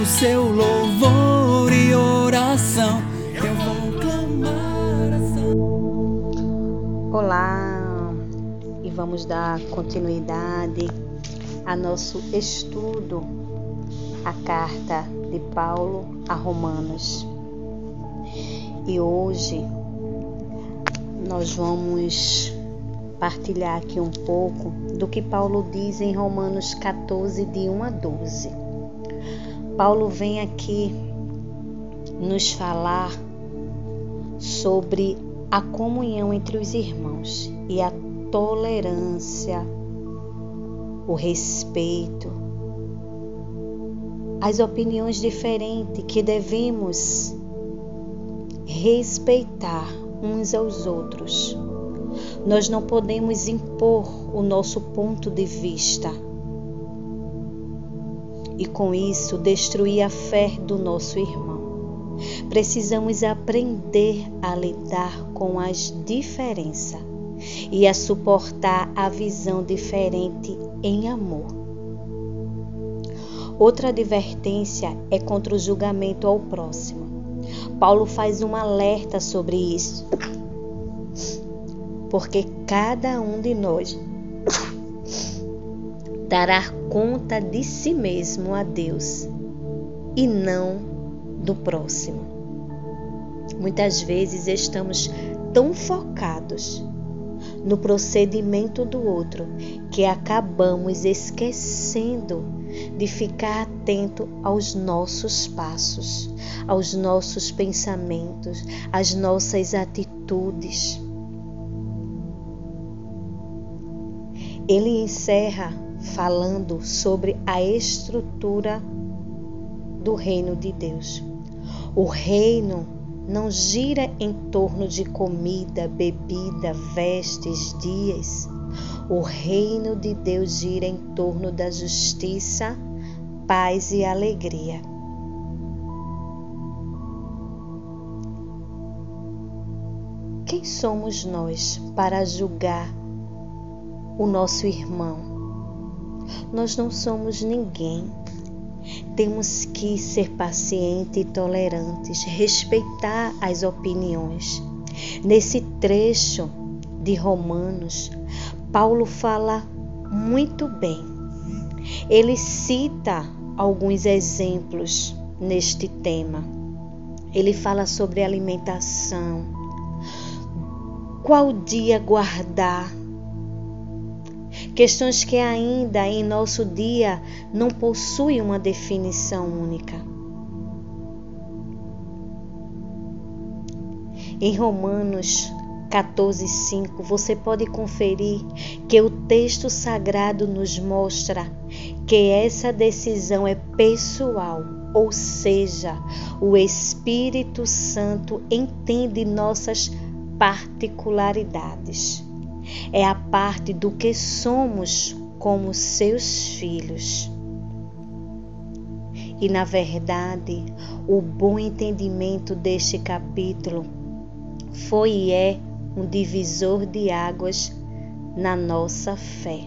O seu louvor e oração. Eu vou clamar a Olá, e vamos dar continuidade a nosso estudo, a carta de Paulo a Romanos. E hoje nós vamos partilhar aqui um pouco do que Paulo diz em Romanos 14, de 1 a 12. Paulo vem aqui nos falar sobre a comunhão entre os irmãos e a tolerância, o respeito, as opiniões diferentes que devemos respeitar uns aos outros. Nós não podemos impor o nosso ponto de vista e com isso destruir a fé do nosso irmão. Precisamos aprender a lidar com as diferenças e a suportar a visão diferente em amor. Outra advertência é contra o julgamento ao próximo. Paulo faz um alerta sobre isso. Porque cada um de nós dará conta de si mesmo a Deus e não do próximo. Muitas vezes estamos tão focados no procedimento do outro que acabamos esquecendo de ficar atento aos nossos passos, aos nossos pensamentos, às nossas atitudes. Ele encerra falando sobre a estrutura do reino de Deus. O reino não gira em torno de comida, bebida, vestes, dias. O reino de Deus gira em torno da justiça, paz e alegria. Quem somos nós para julgar o nosso irmão? Nós não somos ninguém. Temos que ser pacientes e tolerantes, respeitar as opiniões. Nesse trecho de Romanos, Paulo fala muito bem. Ele cita alguns exemplos neste tema. Ele fala sobre alimentação, qual dia guardar, questões que ainda em nosso dia não possuem uma definição única. Em Romanos 14:5 você pode conferir que o texto sagrado nos mostra que essa decisão é pessoal, ou seja, o Espírito Santo entende nossas particularidades. É a parte do que somos como seus filhos. E na verdade, o bom entendimento deste capítulo foi e é um divisor de águas na nossa fé.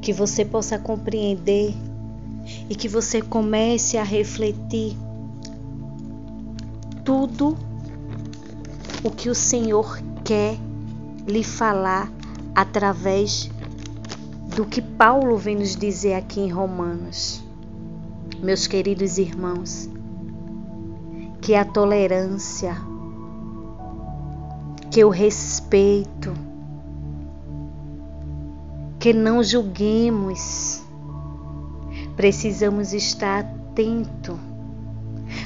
Que você possa compreender e que você comece a refletir tudo o que o Senhor quer lhe falar através do que Paulo vem nos dizer aqui em Romanos. Meus queridos irmãos, que a tolerância, que o respeito, que não julguemos. Precisamos estar atento.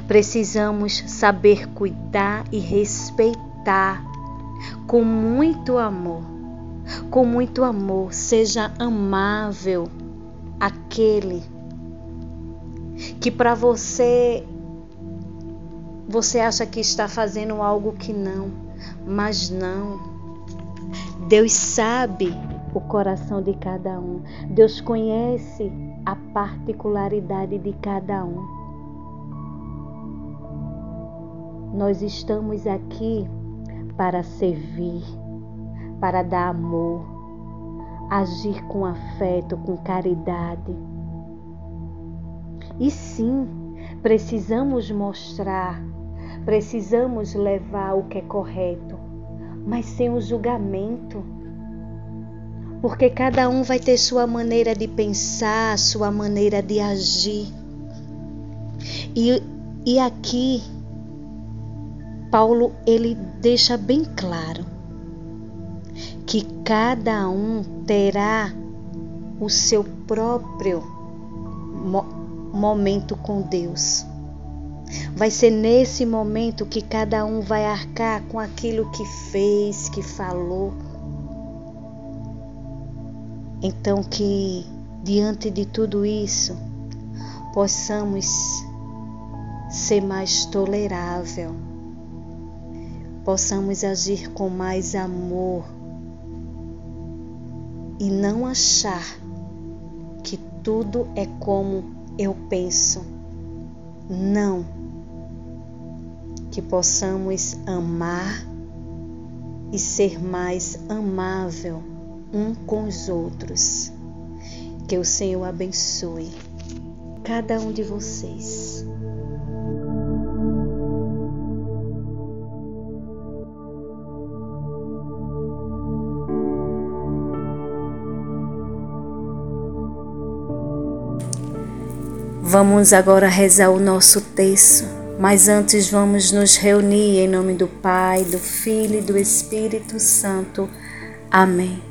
Precisamos saber cuidar e respeitar com muito amor. Com muito amor, seja amável aquele que para você você acha que está fazendo algo que não, mas não. Deus sabe o coração de cada um. Deus conhece a particularidade de cada um. Nós estamos aqui para servir, para dar amor, agir com afeto, com caridade. E sim, precisamos mostrar Precisamos levar o que é correto, mas sem o julgamento. Porque cada um vai ter sua maneira de pensar, sua maneira de agir. E, e aqui, Paulo ele deixa bem claro que cada um terá o seu próprio mo momento com Deus. Vai ser nesse momento que cada um vai arcar com aquilo que fez, que falou. Então, que diante de tudo isso, possamos ser mais tolerável, possamos agir com mais amor e não achar que tudo é como eu penso. Não que possamos amar e ser mais amável um com os outros. Que o Senhor abençoe cada um de vocês. Vamos agora rezar o nosso texto mas antes vamos nos reunir em nome do Pai, do Filho e do Espírito Santo. Amém.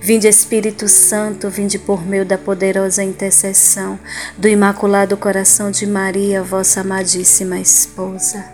Vinde Espírito Santo, vinde por meio da poderosa intercessão do Imaculado Coração de Maria, vossa amadíssima esposa.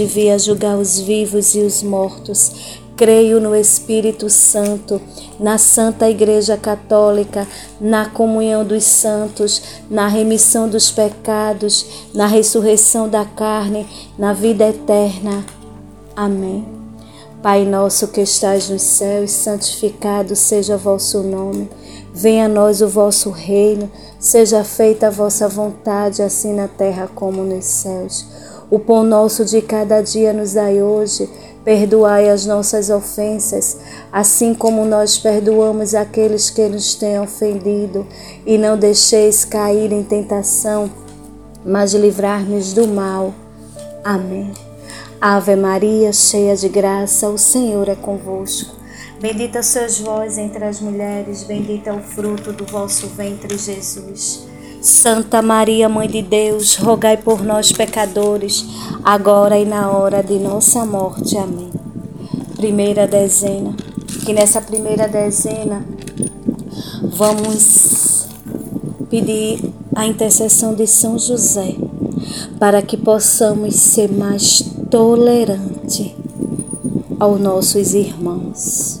devia julgar os vivos e os mortos. Creio no Espírito Santo, na Santa Igreja Católica, na comunhão dos santos, na remissão dos pecados, na ressurreição da carne, na vida eterna. Amém. Pai nosso que estais nos céus, santificado seja o vosso nome. Venha a nós o vosso reino, seja feita a vossa vontade, assim na terra como nos céus. O pão nosso de cada dia nos dai hoje. Perdoai as nossas ofensas, assim como nós perdoamos aqueles que nos têm ofendido, e não deixeis cair em tentação, mas livrar-nos do mal. Amém. Ave Maria, cheia de graça, o Senhor é convosco. Bendita sois vós entre as mulheres, bendito é o fruto do vosso ventre, Jesus. Santa Maria, Mãe de Deus, rogai por nós, pecadores, agora e na hora de nossa morte. Amém. Primeira dezena. Que nessa primeira dezena vamos pedir a intercessão de São José para que possamos ser mais tolerantes aos nossos irmãos.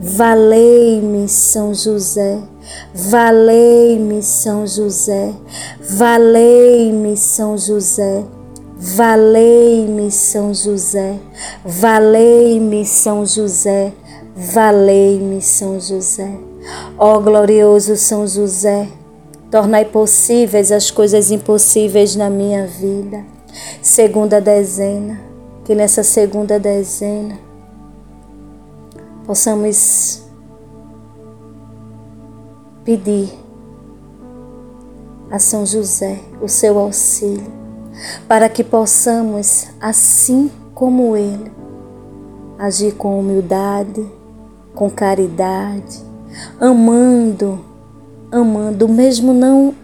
Valei-me, São José. Valei-me, São José. Valei-me, São José. Valei-me, São José. Valei-me, São José. Valei-me, São José. Ó glorioso São José, tornai possíveis as coisas impossíveis na minha vida. Segunda dezena, que nessa segunda dezena possamos pedir a São José o seu auxílio, para que possamos, assim como ele, agir com humildade, com caridade, amando, amando, mesmo não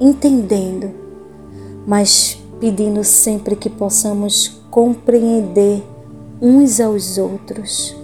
entendendo, mas pedindo sempre que possamos compreender uns aos outros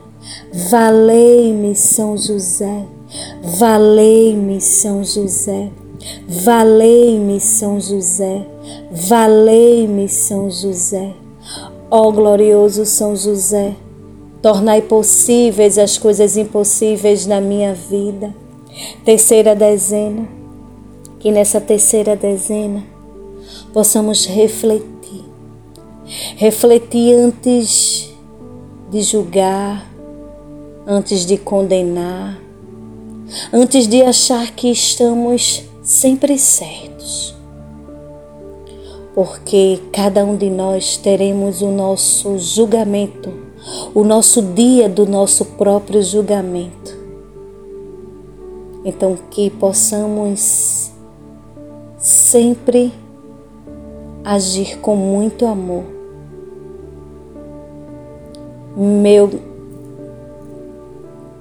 Valei-me, São José. Valei-me, São José. Valei-me, São José. Valei-me, São José. Ó glorioso São José, tornai possíveis as coisas impossíveis na minha vida. Terceira dezena, que nessa terceira dezena possamos refletir. Refletir antes de julgar, antes de condenar, antes de achar que estamos sempre certos. Porque cada um de nós teremos o nosso julgamento, o nosso dia do nosso próprio julgamento. Então, que possamos sempre agir com muito amor. Meu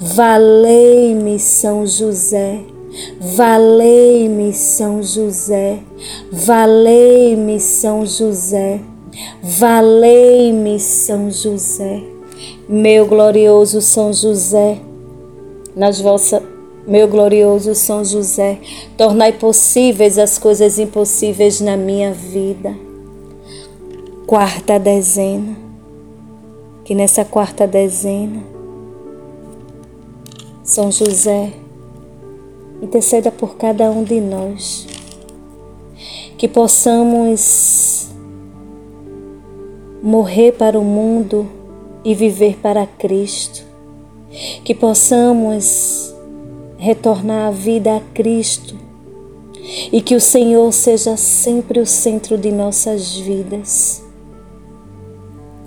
Valei-me, São José. Valei-me, São José. Valei-me, São José. Valei-me, São José. Meu glorioso São José, nas vossas meu glorioso São José, tornai possíveis as coisas impossíveis na minha vida. Quarta dezena, que nessa quarta dezena são José, interceda por cada um de nós, que possamos morrer para o mundo e viver para Cristo, que possamos retornar a vida a Cristo. E que o Senhor seja sempre o centro de nossas vidas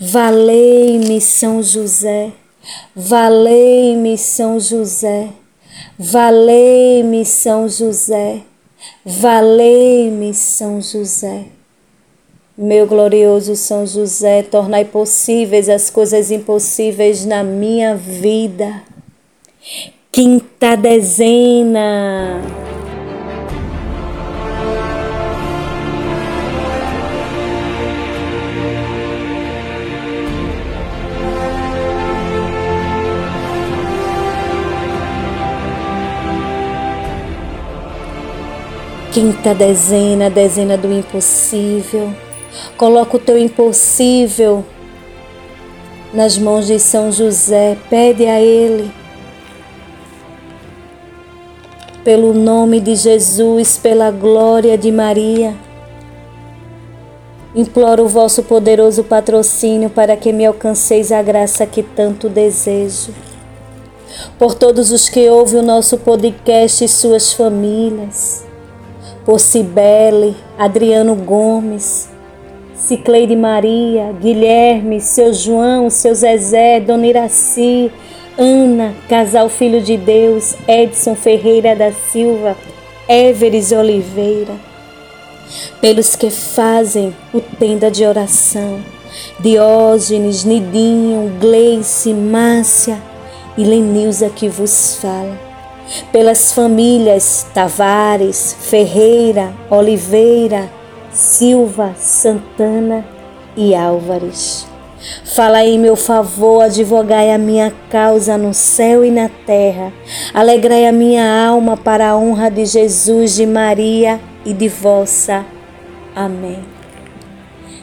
Valei-me, São José. Valei-me, São José. Valei-me, São José. Valei-me, São José. Meu glorioso São José, tornai possíveis as coisas impossíveis na minha vida. Quinta dezena. Quinta dezena, dezena do impossível. Coloca o teu impossível nas mãos de São José. Pede a Ele. Pelo nome de Jesus, pela glória de Maria. Imploro o vosso poderoso patrocínio para que me alcanceis a graça que tanto desejo. Por todos os que ouvem o nosso podcast e suas famílias. Por Cibele, Adriano Gomes, Cicleide Maria, Guilherme, seu João, seu Zezé, Dona Iraci, Ana, Casal Filho de Deus, Edson Ferreira da Silva, Everes Oliveira, pelos que fazem o tenda de oração, Diógenes, Nidinho, Gleice, Márcia e Lenilza que vos fala, pelas famílias Tavares, Ferreira, Oliveira, Silva, Santana e Álvares. Fala em meu favor, advogai a minha causa no céu e na terra. Alegrai a minha alma para a honra de Jesus, de Maria e de vossa. Amém.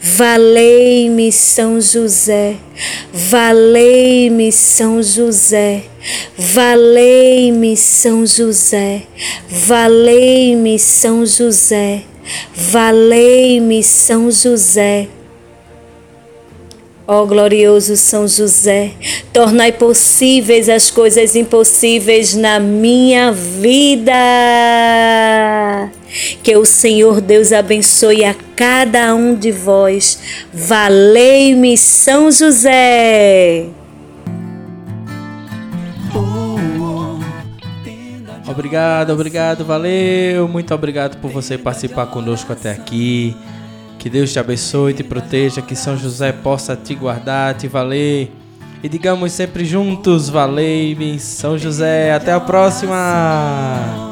valei-me, São José, valei-me, São José. Valei-me, São José, valei-me, São José, valei-me, São José. Ó oh, glorioso São José, tornai possíveis as coisas impossíveis na minha vida. Que o Senhor Deus abençoe a cada um de vós. Valei-me, São José. Obrigado, obrigado, valeu. Muito obrigado por você participar conosco até aqui. Que Deus te abençoe, te proteja, que São José possa te guardar, te valer. E digamos sempre juntos, valei-me, São José. Até a próxima.